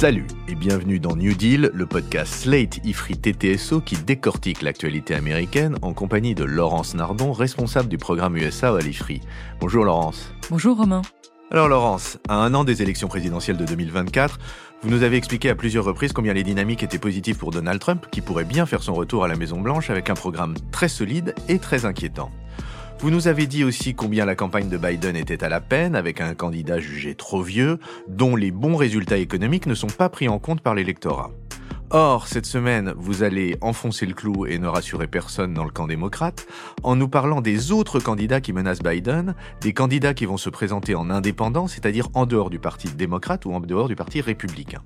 Salut et bienvenue dans New Deal, le podcast Slate Ifri TTSO qui décortique l'actualité américaine en compagnie de Laurence Nardon, responsable du programme USA à l'Ifri. Bonjour Laurence. Bonjour Romain. Alors Laurence, à un an des élections présidentielles de 2024, vous nous avez expliqué à plusieurs reprises combien les dynamiques étaient positives pour Donald Trump, qui pourrait bien faire son retour à la Maison-Blanche avec un programme très solide et très inquiétant. Vous nous avez dit aussi combien la campagne de Biden était à la peine avec un candidat jugé trop vieux, dont les bons résultats économiques ne sont pas pris en compte par l'électorat. Or, cette semaine, vous allez enfoncer le clou et ne rassurer personne dans le camp démocrate en nous parlant des autres candidats qui menacent Biden, des candidats qui vont se présenter en indépendant, c'est-à-dire en dehors du Parti démocrate ou en dehors du Parti républicain.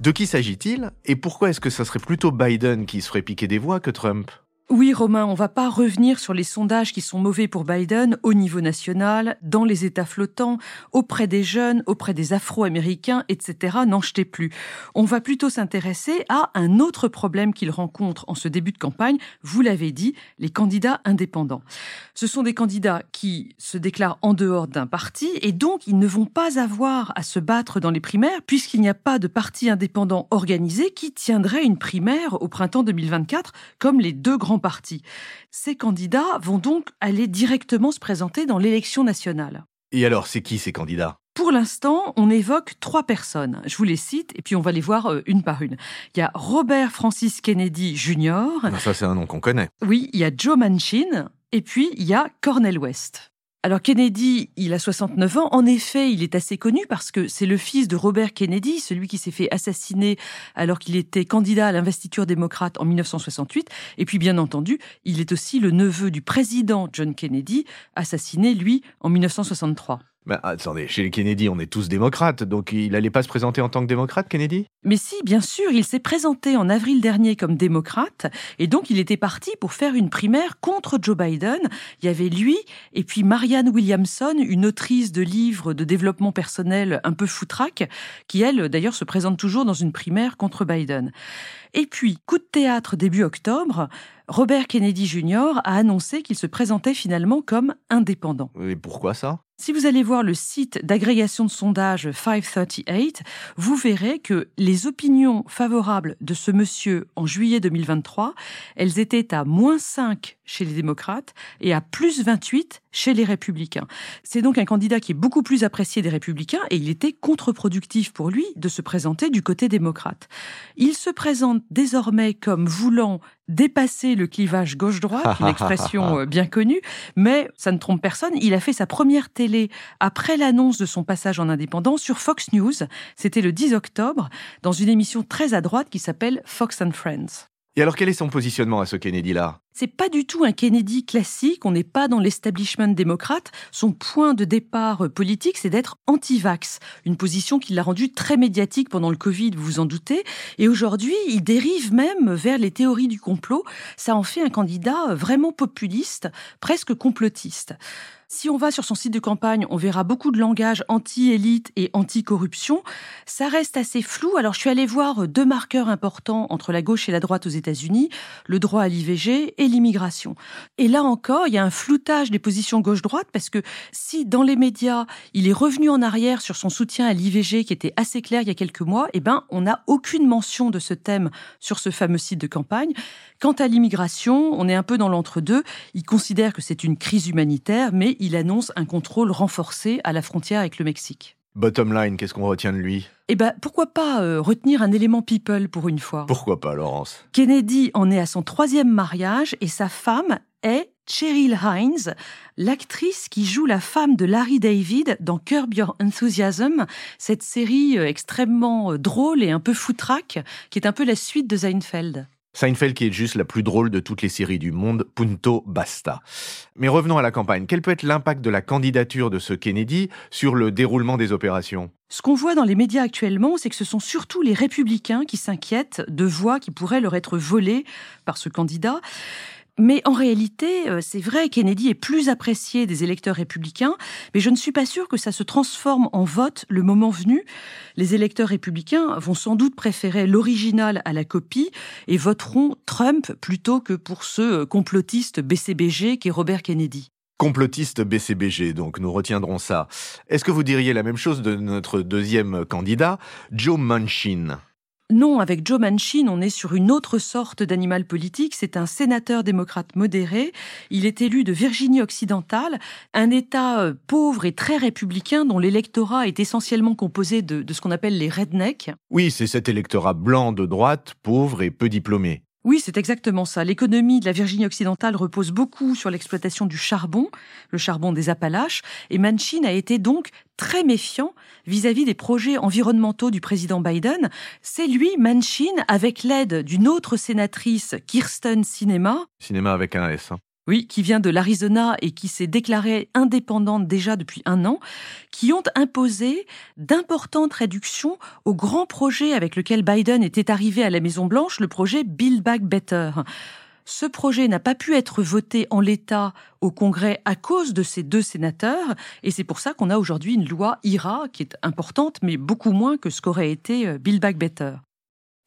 De qui s'agit-il et pourquoi est-ce que ça serait plutôt Biden qui se ferait piquer des voix que Trump? Oui, Romain, on va pas revenir sur les sondages qui sont mauvais pour Biden au niveau national, dans les États flottants, auprès des jeunes, auprès des Afro-Américains, etc. N'en jetez plus. On va plutôt s'intéresser à un autre problème qu'il rencontre en ce début de campagne. Vous l'avez dit, les candidats indépendants. Ce sont des candidats qui se déclarent en dehors d'un parti et donc ils ne vont pas avoir à se battre dans les primaires puisqu'il n'y a pas de parti indépendant organisé qui tiendrait une primaire au printemps 2024 comme les deux grands partis. Ces candidats vont donc aller directement se présenter dans l'élection nationale. Et alors, c'est qui ces candidats? Pour l'instant, on évoque trois personnes. Je vous les cite et puis on va les voir euh, une par une. Il y a Robert Francis Kennedy Jr. Ah, ça, c'est un nom qu'on connaît. Oui, il y a Joe Manchin et puis il y a Cornel West. Alors Kennedy, il a 69 ans. En effet, il est assez connu parce que c'est le fils de Robert Kennedy, celui qui s'est fait assassiner alors qu'il était candidat à l'investiture démocrate en 1968. Et puis, bien entendu, il est aussi le neveu du président John Kennedy, assassiné, lui, en 1963. Mais attendez, chez Kennedy, on est tous démocrates, donc il n'allait pas se présenter en tant que démocrate, Kennedy? Mais si, bien sûr, il s'est présenté en avril dernier comme démocrate, et donc il était parti pour faire une primaire contre Joe Biden. Il y avait lui, et puis Marianne Williamson, une autrice de livres de développement personnel un peu foutraque, qui elle, d'ailleurs, se présente toujours dans une primaire contre Biden. Et puis, coup de théâtre début octobre, Robert Kennedy Jr. a annoncé qu'il se présentait finalement comme indépendant. Et pourquoi ça? Si vous allez voir le site d'agrégation de sondage 538, vous verrez que les opinions favorables de ce monsieur en juillet 2023, elles étaient à moins 5 chez les démocrates et à plus 28 chez les républicains. C'est donc un candidat qui est beaucoup plus apprécié des républicains et il était contre-productif pour lui de se présenter du côté démocrate. Il se présente désormais comme voulant dépasser le clivage gauche-droite, une expression euh, bien connue, mais ça ne trompe personne, il a fait sa première télé après l'annonce de son passage en indépendant sur Fox News, c'était le 10 octobre, dans une émission très à droite qui s'appelle Fox and Friends. Et alors quel est son positionnement à ce Kennedy-là? C'est pas du tout un Kennedy classique, on n'est pas dans l'establishment démocrate. Son point de départ politique, c'est d'être anti-vax. Une position qui l'a rendu très médiatique pendant le Covid, vous vous en doutez. Et aujourd'hui, il dérive même vers les théories du complot. Ça en fait un candidat vraiment populiste, presque complotiste. Si on va sur son site de campagne, on verra beaucoup de langage anti-élite et anti-corruption. Ça reste assez flou. Alors, je suis allée voir deux marqueurs importants entre la gauche et la droite aux États-Unis, le droit à l'IVG et l'immigration. Et là encore, il y a un floutage des positions gauche-droite parce que si dans les médias, il est revenu en arrière sur son soutien à l'IVG qui était assez clair il y a quelques mois, eh ben, on n'a aucune mention de ce thème sur ce fameux site de campagne. Quant à l'immigration, on est un peu dans l'entre-deux. Il considère que c'est une crise humanitaire, mais il annonce un contrôle renforcé à la frontière avec le Mexique. Bottom line, qu'est-ce qu'on retient de lui? Eh ben, pourquoi pas euh, retenir un élément people pour une fois? Pourquoi pas, Laurence? Kennedy en est à son troisième mariage et sa femme est Cheryl Hines, l'actrice qui joue la femme de Larry David dans Curb Your Enthusiasm, cette série euh, extrêmement euh, drôle et un peu foutraque, qui est un peu la suite de Seinfeld. Seinfeld qui est juste la plus drôle de toutes les séries du monde, punto basta. Mais revenons à la campagne. Quel peut être l'impact de la candidature de ce Kennedy sur le déroulement des opérations? Ce qu'on voit dans les médias actuellement, c'est que ce sont surtout les républicains qui s'inquiètent de voix qui pourraient leur être volées par ce candidat. Mais en réalité, euh, c'est vrai, Kennedy est plus apprécié des électeurs républicains, mais je ne suis pas sûre que ça se transforme en vote le moment venu. Les électeurs républicains vont sans doute préférer l'original à la copie et voteront Trump plutôt que pour ce euh, complotiste BCBG qui est Robert Kennedy. Complotiste BCBG, donc nous retiendrons ça. Est-ce que vous diriez la même chose de notre deuxième candidat, Joe Manchin? Non, avec Joe Manchin, on est sur une autre sorte d'animal politique. C'est un sénateur démocrate modéré. Il est élu de Virginie occidentale, un État euh, pauvre et très républicain dont l'électorat est essentiellement composé de, de ce qu'on appelle les rednecks. Oui, c'est cet électorat blanc de droite, pauvre et peu diplômé. Oui, c'est exactement ça. L'économie de la Virginie occidentale repose beaucoup sur l'exploitation du charbon, le charbon des Appalaches, et Manchin a été donc très méfiant vis-à-vis des projets environnementaux du président Biden. C'est lui, Manchin, avec l'aide d'une autre sénatrice, Kirsten Sinema. Cinéma avec un S. Hein. Oui, qui vient de l'Arizona et qui s'est déclarée indépendante déjà depuis un an, qui ont imposé d'importantes réductions au grand projet avec lequel Biden était arrivé à la Maison-Blanche, le projet Build Back Better. Ce projet n'a pas pu être voté en l'état au Congrès à cause de ces deux sénateurs, et c'est pour ça qu'on a aujourd'hui une loi IRA qui est importante, mais beaucoup moins que ce qu'aurait été euh, Build Back Better.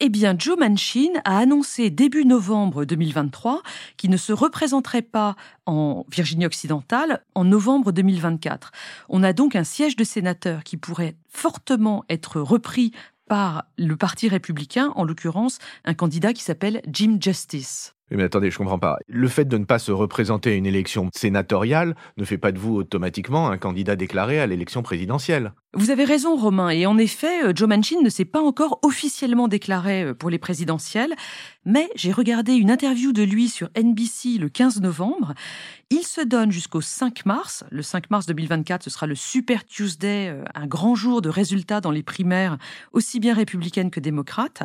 Eh bien, Joe Manchin a annoncé début novembre 2023 qu'il ne se représenterait pas en Virginie occidentale en novembre 2024. On a donc un siège de sénateur qui pourrait fortement être repris par le Parti républicain, en l'occurrence un candidat qui s'appelle Jim Justice. Mais attendez, je comprends pas. Le fait de ne pas se représenter à une élection sénatoriale ne fait pas de vous automatiquement un candidat déclaré à l'élection présidentielle. Vous avez raison, Romain. Et en effet, euh, Joe Manchin ne s'est pas encore officiellement déclaré euh, pour les présidentielles. Mais j'ai regardé une interview de lui sur NBC le 15 novembre. Il se donne jusqu'au 5 mars. Le 5 mars 2024, ce sera le Super Tuesday, euh, un grand jour de résultats dans les primaires, aussi bien républicaines que démocrates.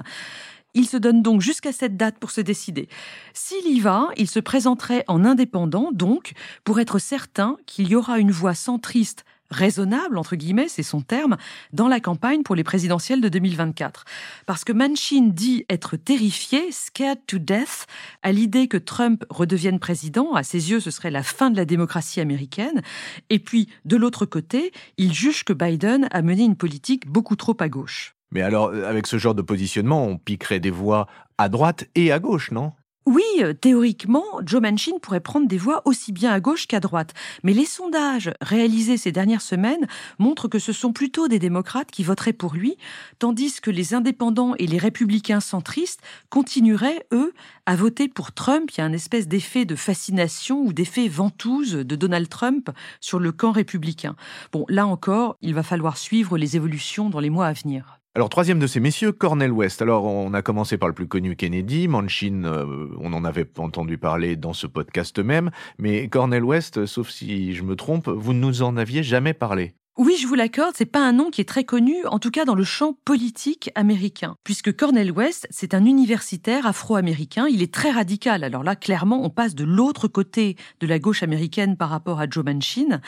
Il se donne donc jusqu'à cette date pour se décider. S'il y va, il se présenterait en indépendant, donc, pour être certain qu'il y aura une voix centriste raisonnable, entre guillemets, c'est son terme, dans la campagne pour les présidentielles de 2024. Parce que Manchin dit être terrifié, scared to death, à l'idée que Trump redevienne président. À ses yeux, ce serait la fin de la démocratie américaine. Et puis, de l'autre côté, il juge que Biden a mené une politique beaucoup trop à gauche. Mais alors, euh, avec ce genre de positionnement, on piquerait des voix à droite et à gauche, non? Oui, euh, théoriquement, Joe Manchin pourrait prendre des voix aussi bien à gauche qu'à droite. Mais les sondages réalisés ces dernières semaines montrent que ce sont plutôt des démocrates qui voteraient pour lui, tandis que les indépendants et les républicains centristes continueraient, eux, à voter pour Trump. Il y a un espèce d'effet de fascination ou d'effet ventouse de Donald Trump sur le camp républicain. Bon, là encore, il va falloir suivre les évolutions dans les mois à venir. Alors, troisième de ces messieurs, Cornel West. Alors, on a commencé par le plus connu Kennedy. Manchin, euh, on en avait entendu parler dans ce podcast même. Mais Cornel West, sauf si je me trompe, vous ne nous en aviez jamais parlé. Oui, je vous l'accorde, c'est pas un nom qui est très connu, en tout cas dans le champ politique américain, puisque Cornel West, c'est un universitaire afro-américain, il est très radical. Alors là, clairement, on passe de l'autre côté de la gauche américaine par rapport à Joe Manchin.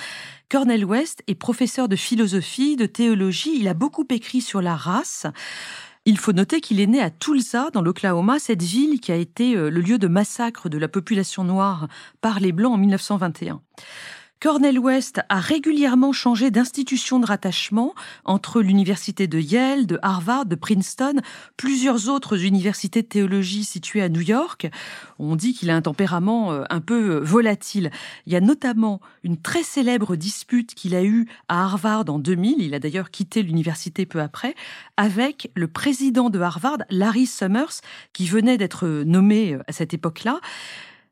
Cornel West est professeur de philosophie, de théologie, il a beaucoup écrit sur la race. Il faut noter qu'il est né à Tulsa, dans l'Oklahoma, cette ville qui a été euh, le lieu de massacre de la population noire par les Blancs en 1921. Cornel West a régulièrement changé d'institution de rattachement entre l'université de Yale, de Harvard, de Princeton, plusieurs autres universités de théologie situées à New York. On dit qu'il a un tempérament euh, un peu euh, volatile. Il y a notamment une très célèbre dispute qu'il a eue à Harvard en 2000, il a d'ailleurs quitté l'université peu après, avec le président de Harvard, Larry Summers, qui venait d'être nommé euh, à cette époque-là.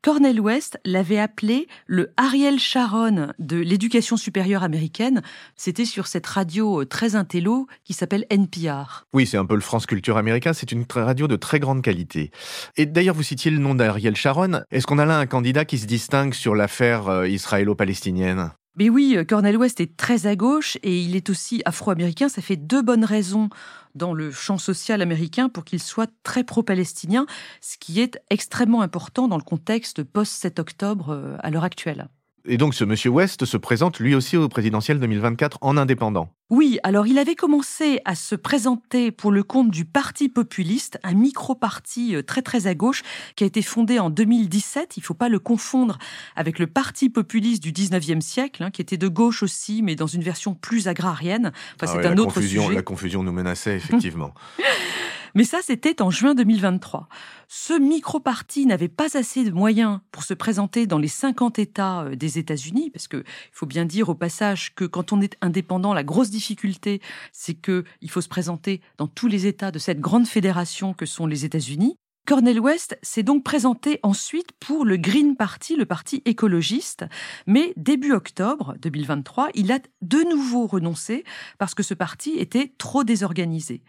Cornel West l'avait appelé le Ariel Sharon de l'éducation supérieure américaine. C'était sur cette radio euh, très intello qui s'appelle NPR. Oui, c'est un peu le France Culture américain. C'est une radio de très grande qualité. Et d'ailleurs, vous citiez le nom d'Ariel Sharon. Est-ce qu'on a là un candidat qui se distingue sur l'affaire euh, israélo-palestinienne? Mais oui, euh, Cornel West est très à gauche et il est aussi afro-américain. Ça fait deux bonnes raisons dans le champ social américain pour qu'il soit très pro-palestinien, ce qui est extrêmement important dans le contexte post-7 octobre euh, à l'heure actuelle. Et donc ce monsieur West se présente lui aussi au présidentiel 2024 en indépendant. Oui, alors il avait commencé à se présenter pour le compte du Parti populiste, un micro-parti euh, très très à gauche qui a été fondé en 2017. Il ne faut pas le confondre avec le Parti populiste du 19e siècle, hein, qui était de gauche aussi, mais dans une version plus agrarienne. Enfin, ah c'est un autre sujet. La confusion nous menaçait, effectivement. Mais ça, c'était en juin 2023. Ce micro-parti n'avait pas assez de moyens pour se présenter dans les 50 États euh, des États-Unis, parce que il faut bien dire au passage que quand on est indépendant, la grosse difficulté, c'est que il faut se présenter dans tous les États de cette grande fédération que sont les États-Unis. Cornel West s'est donc présenté ensuite pour le Green Party, le parti écologiste, mais début octobre 2023, il a de nouveau renoncé parce que ce parti était trop désorganisé.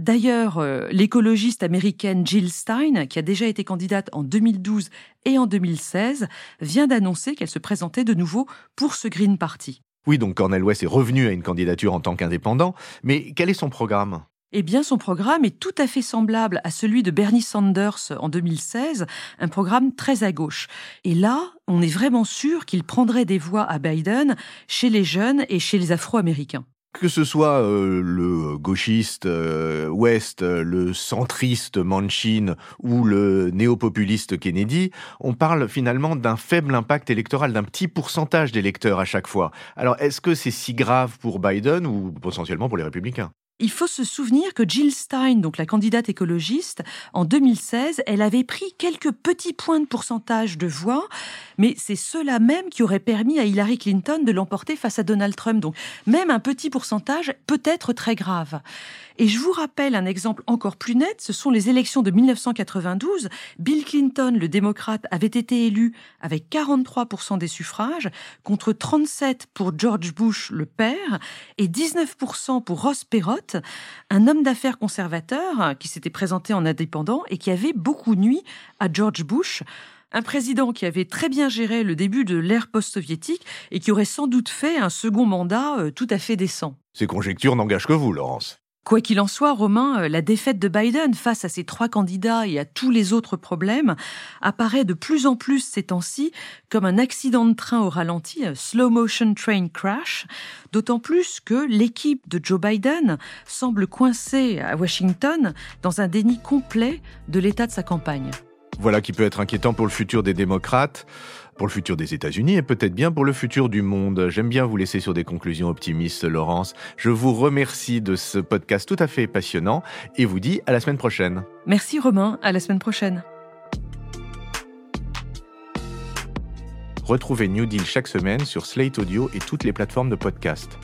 D'ailleurs, euh, l'écologiste américaine Jill Stein, qui a déjà été candidate en 2012 et en 2016, vient d'annoncer qu'elle se présentait de nouveau pour ce Green Party. Oui, donc Cornel West est revenu à une candidature en tant qu'indépendant, mais quel est son programme? Eh bien, son programme est tout à fait semblable à celui de Bernie Sanders en 2016, un programme très à gauche. Et là, on est vraiment sûr qu'il prendrait des voix à Biden chez les jeunes et chez les Afro-Américains. Que ce soit euh, le gauchiste euh, West, le centriste Manchin ou le néo-populiste Kennedy, on parle finalement d'un faible impact électoral, d'un petit pourcentage d'électeurs à chaque fois. Alors est-ce que c'est si grave pour Biden ou potentiellement pour les républicains? Il faut se souvenir que Jill Stein, donc la candidate écologiste, en 2016, elle avait pris quelques petits points de pourcentage de voix, mais c'est cela même qui aurait permis à Hillary Clinton de l'emporter face à Donald Trump. Donc même un petit pourcentage peut être très grave. Et je vous rappelle un exemple encore plus net, ce sont les élections de 1992. Bill Clinton, le démocrate, avait été élu avec 43% des suffrages, contre 37% pour George Bush, le père, et 19% pour Ross Perot, un homme d'affaires conservateur qui s'était présenté en indépendant et qui avait beaucoup nuit à George Bush, un président qui avait très bien géré le début de l'ère post-soviétique et qui aurait sans doute fait un second mandat euh, tout à fait décent. Ces conjectures n'engagent que vous, Laurence. Quoi qu'il en soit, Romain, euh, la défaite de Biden face à ces trois candidats et à tous les autres problèmes apparaît de plus en plus ces temps-ci comme un accident de train au ralenti, un slow motion train crash, d'autant plus que l'équipe de Joe Biden semble coincée à Washington dans un déni complet de l'état de sa campagne. Voilà qui peut être inquiétant pour le futur des démocrates, pour le futur des États-Unis et peut-être bien pour le futur du monde. J'aime bien vous laisser sur des conclusions optimistes, Laurence. Je vous remercie de ce podcast tout à fait passionnant et vous dis à la semaine prochaine. Merci Romain, à la semaine prochaine. Retrouvez New Deal chaque semaine sur Slate Audio et toutes les plateformes de podcast.